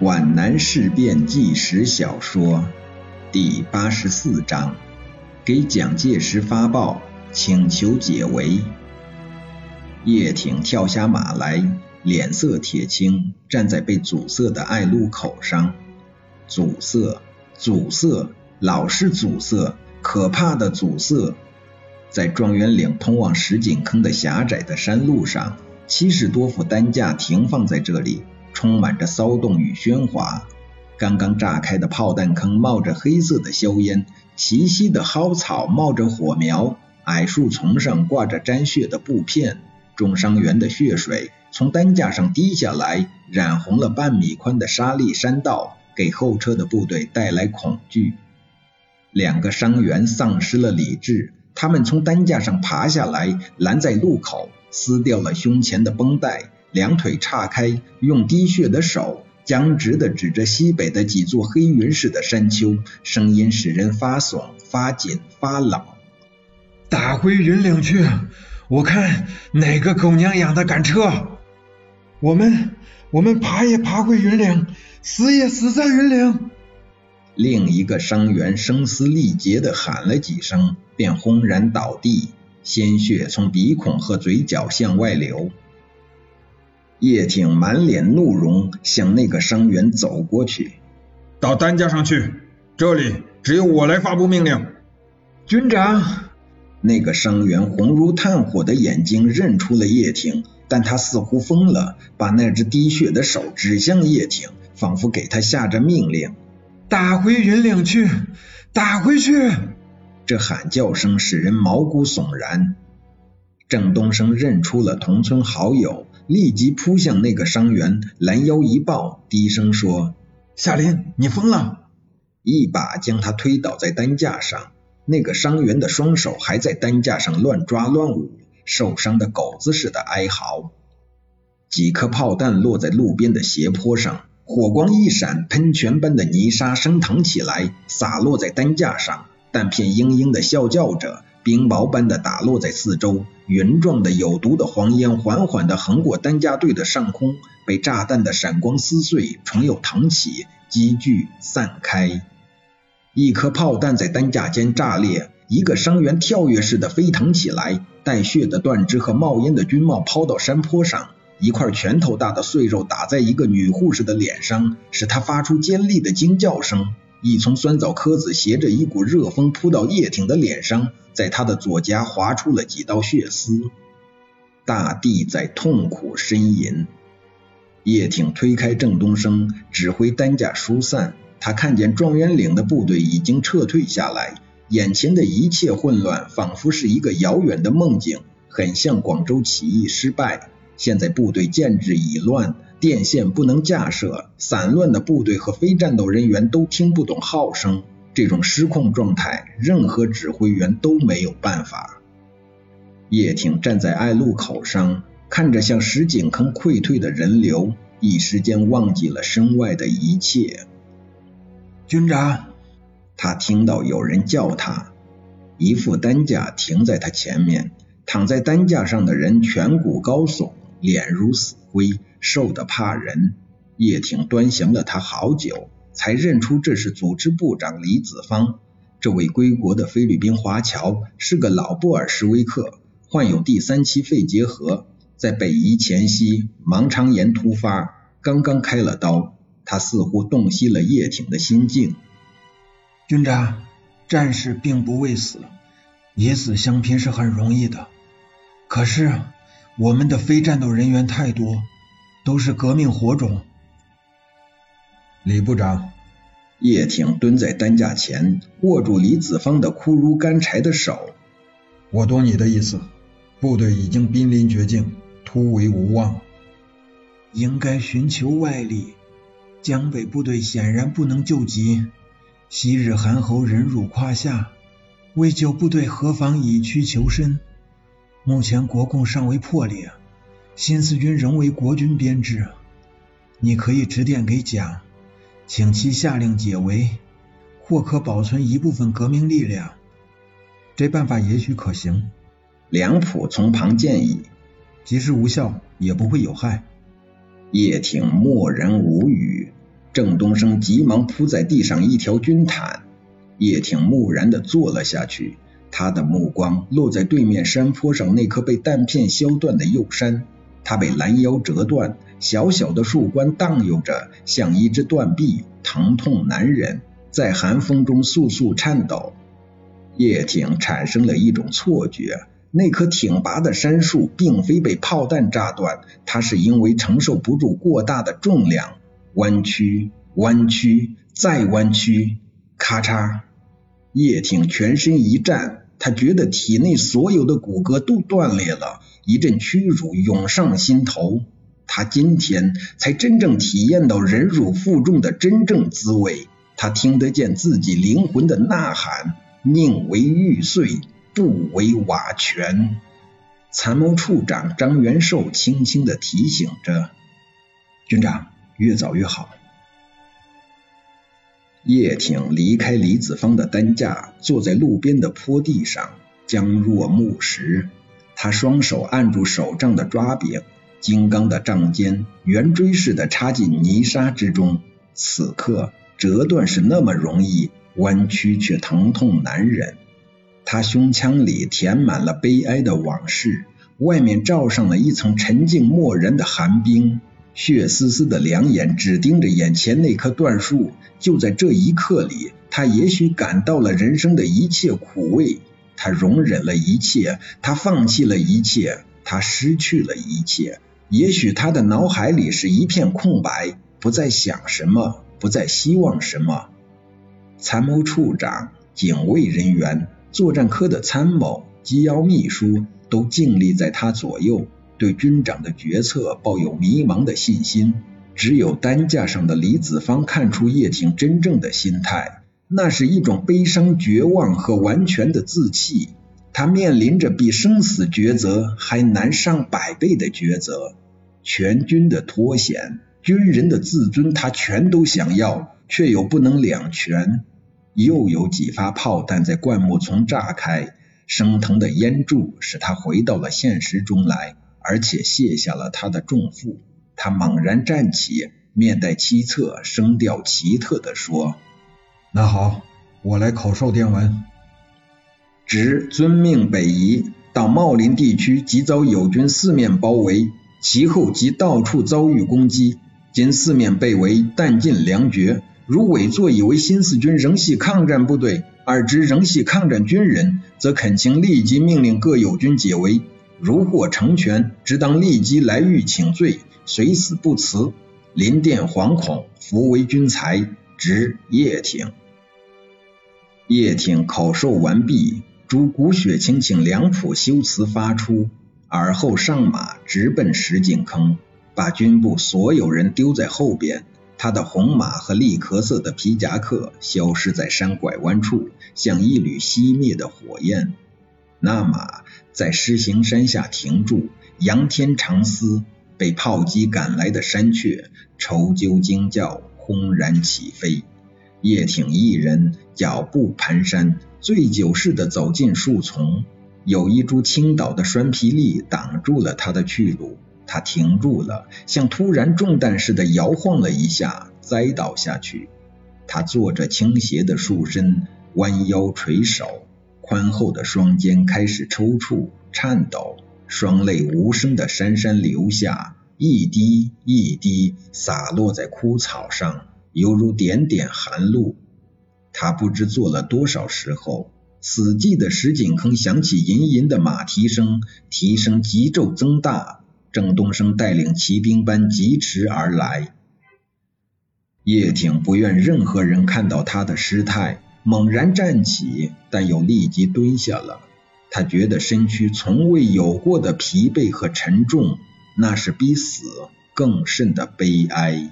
皖南事变纪实小说第八十四章：给蒋介石发报，请求解围。叶挺跳下马来，脸色铁青，站在被阻塞的隘路口上。阻塞，阻塞，老是阻塞，可怕的阻塞！在状元岭通往石井坑的狭窄的山路上，七十多副担架停放在这里。充满着骚动与喧哗，刚刚炸开的炮弹坑冒着黑色的硝烟，齐膝的蒿草冒着火苗，矮树丛上挂着沾血的布片，重伤员的血水从担架上滴下来，染红了半米宽的沙砾山道，给后车的部队带来恐惧。两个伤员丧失了理智，他们从担架上爬下来，拦在路口，撕掉了胸前的绷带。两腿岔开，用滴血的手僵直地指着西北的几座黑云似的山丘，声音使人发悚、发紧、发冷。打回云岭去！我看哪个狗娘养的敢撤？我们我们爬也爬回云岭，死也死在云岭。另一个伤员声嘶力竭地喊了几声，便轰然倒地，鲜血从鼻孔和嘴角向外流。叶挺满脸怒容，向那个伤员走过去。到担架上去，这里只有我来发布命令。军长，那个伤员红如炭火的眼睛认出了叶挺，但他似乎疯了，把那只滴血的手指向叶挺，仿佛给他下着命令：打回云岭去，打回去！这喊叫声使人毛骨悚然。郑东升认出了同村好友。立即扑向那个伤员，拦腰一抱，低声说：“夏林，你疯了！”一把将他推倒在担架上。那个伤员的双手还在担架上乱抓乱舞，受伤的狗子似的哀嚎。几颗炮弹落在路边的斜坡上，火光一闪，喷泉般的泥沙升腾起来，洒落在担架上，弹片嘤嘤的啸叫着。冰雹般的打落在四周，云状的有毒的黄烟缓缓地横过担架队的上空，被炸弹的闪光撕碎，重又腾起，积聚散开。一颗炮弹在担架间炸裂，一个伤员跳跃似的飞腾起来，带血的断肢和冒烟的军帽抛到山坡上，一块拳头大的碎肉打在一个女护士的脸上，使她发出尖利的惊叫声。一丛酸枣壳子携着一股热风扑到叶挺的脸上，在他的左颊划出了几道血丝。大地在痛苦呻吟。叶挺推开郑东升，指挥担架疏散。他看见状元岭的部队已经撤退下来，眼前的一切混乱仿佛是一个遥远的梦境，很像广州起义失败。现在部队建制已乱。电线不能架设，散乱的部队和非战斗人员都听不懂号声。这种失控状态，任何指挥员都没有办法。叶挺站在爱路口上，看着向石井坑溃退的人流，一时间忘记了身外的一切。军长，他听到有人叫他。一副担架停在他前面，躺在担架上的人颧骨高耸，脸如死灰。瘦得怕人，叶挺端详了他好久，才认出这是组织部长李子方。这位归国的菲律宾华侨是个老布尔什维克，患有第三期肺结核，在北移前夕盲肠炎突发，刚刚开了刀。他似乎洞悉了叶挺的心境。军长，战士并不畏死，以死相拼是很容易的。可是我们的非战斗人员太多。都是革命火种。李部长，叶挺蹲在担架前，握住李子方的枯如干柴的手。我懂你的意思，部队已经濒临绝境，突围无望，应该寻求外力。江北部队显然不能救急，昔日韩侯忍辱胯下，为救部队何妨以屈求伸？目前国共尚未破裂。新四军仍为国军编制，你可以致电给蒋，请其下令解围，或可保存一部分革命力量。这办法也许可行。梁普从旁建议，即使无效，也不会有害。叶挺默然无语。郑东升急忙铺在地上一条军毯，叶挺木然地坐了下去。他的目光落在对面山坡上那棵被弹片削断的幼山，它被拦腰折断，小小的树冠荡悠着，像一只断臂，疼痛难忍，在寒风中簌簌颤抖。叶挺产生了一种错觉，那棵挺拔的杉树并非被炮弹炸断，它是因为承受不住过大的重量，弯曲，弯曲，再弯曲，咔嚓！叶挺全身一颤，他觉得体内所有的骨骼都断裂了，一阵屈辱涌上心头。他今天才真正体验到忍辱负重的真正滋味，他听得见自己灵魂的呐喊：宁为玉碎，不为瓦全。参谋处长张元寿轻轻地提醒着军长：“越早越好。”叶挺离开李子方的担架，坐在路边的坡地上，僵若木石。他双手按住手杖的抓柄，金刚的杖尖圆锥似的插进泥沙之中。此刻折断是那么容易，弯曲却疼痛难忍。他胸腔里填满了悲哀的往事，外面罩上了一层沉静漠然的寒冰。血丝丝的两眼只盯着眼前那棵断树，就在这一刻里，他也许感到了人生的一切苦味。他容忍了一切，他放弃了一切，他失去了一切。也许他的脑海里是一片空白，不再想什么，不再希望什么。参谋处长、警卫人员、作战科的参谋、机要秘书都静立在他左右。对军长的决策抱有迷茫的信心，只有担架上的李子方看出叶挺真正的心态，那是一种悲伤、绝望和完全的自弃。他面临着比生死抉择还难上百倍的抉择，全军的脱险，军人的自尊，他全都想要，却又不能两全。又有几发炮弹在灌木丛炸开，升腾的烟柱使他回到了现实中来。而且卸下了他的重负，他猛然站起，面带凄恻，声调奇特地说：“那好，我来口授电文。直遵命北移，到茂林地区即遭友军四面包围，其后即到处遭遇攻击。今四面被围，弹尽粮绝。如委座以为新四军仍系抗战部队，而知仍系抗战军人，则恳请立即命令各友军解围。”如获成全，只当立即来狱请罪，虽死不辞。临殿惶恐，弗为军才。执叶挺。叶挺口授完毕，诸古血清请梁甫修辞发出，而后上马直奔石井坑，把军部所有人丢在后边。他的红马和栗壳色的皮夹克消失在山拐弯处，像一缕熄灭的火焰。那马在狮形山下停住，仰天长嘶，被炮击赶来的山雀愁啾惊叫，轰然起飞。叶挺一人脚步蹒跚，醉酒似的走进树丛，有一株倾倒的栓皮栎挡住了他的去路，他停住了，像突然中弹似的摇晃了一下，栽倒下去。他坐着倾斜的树身，弯腰垂手。宽厚的双肩开始抽搐、颤抖，双泪无声的潸潸流下，一滴一滴洒落在枯草上，犹如点点寒露。他不知做了多少时候，死寂的石井坑响起隐隐的马蹄声，蹄声急骤增大。郑东升带领骑兵般疾驰而来，叶挺不愿任何人看到他的失态。猛然站起，但又立即蹲下了。他觉得身躯从未有过的疲惫和沉重，那是比死更甚的悲哀。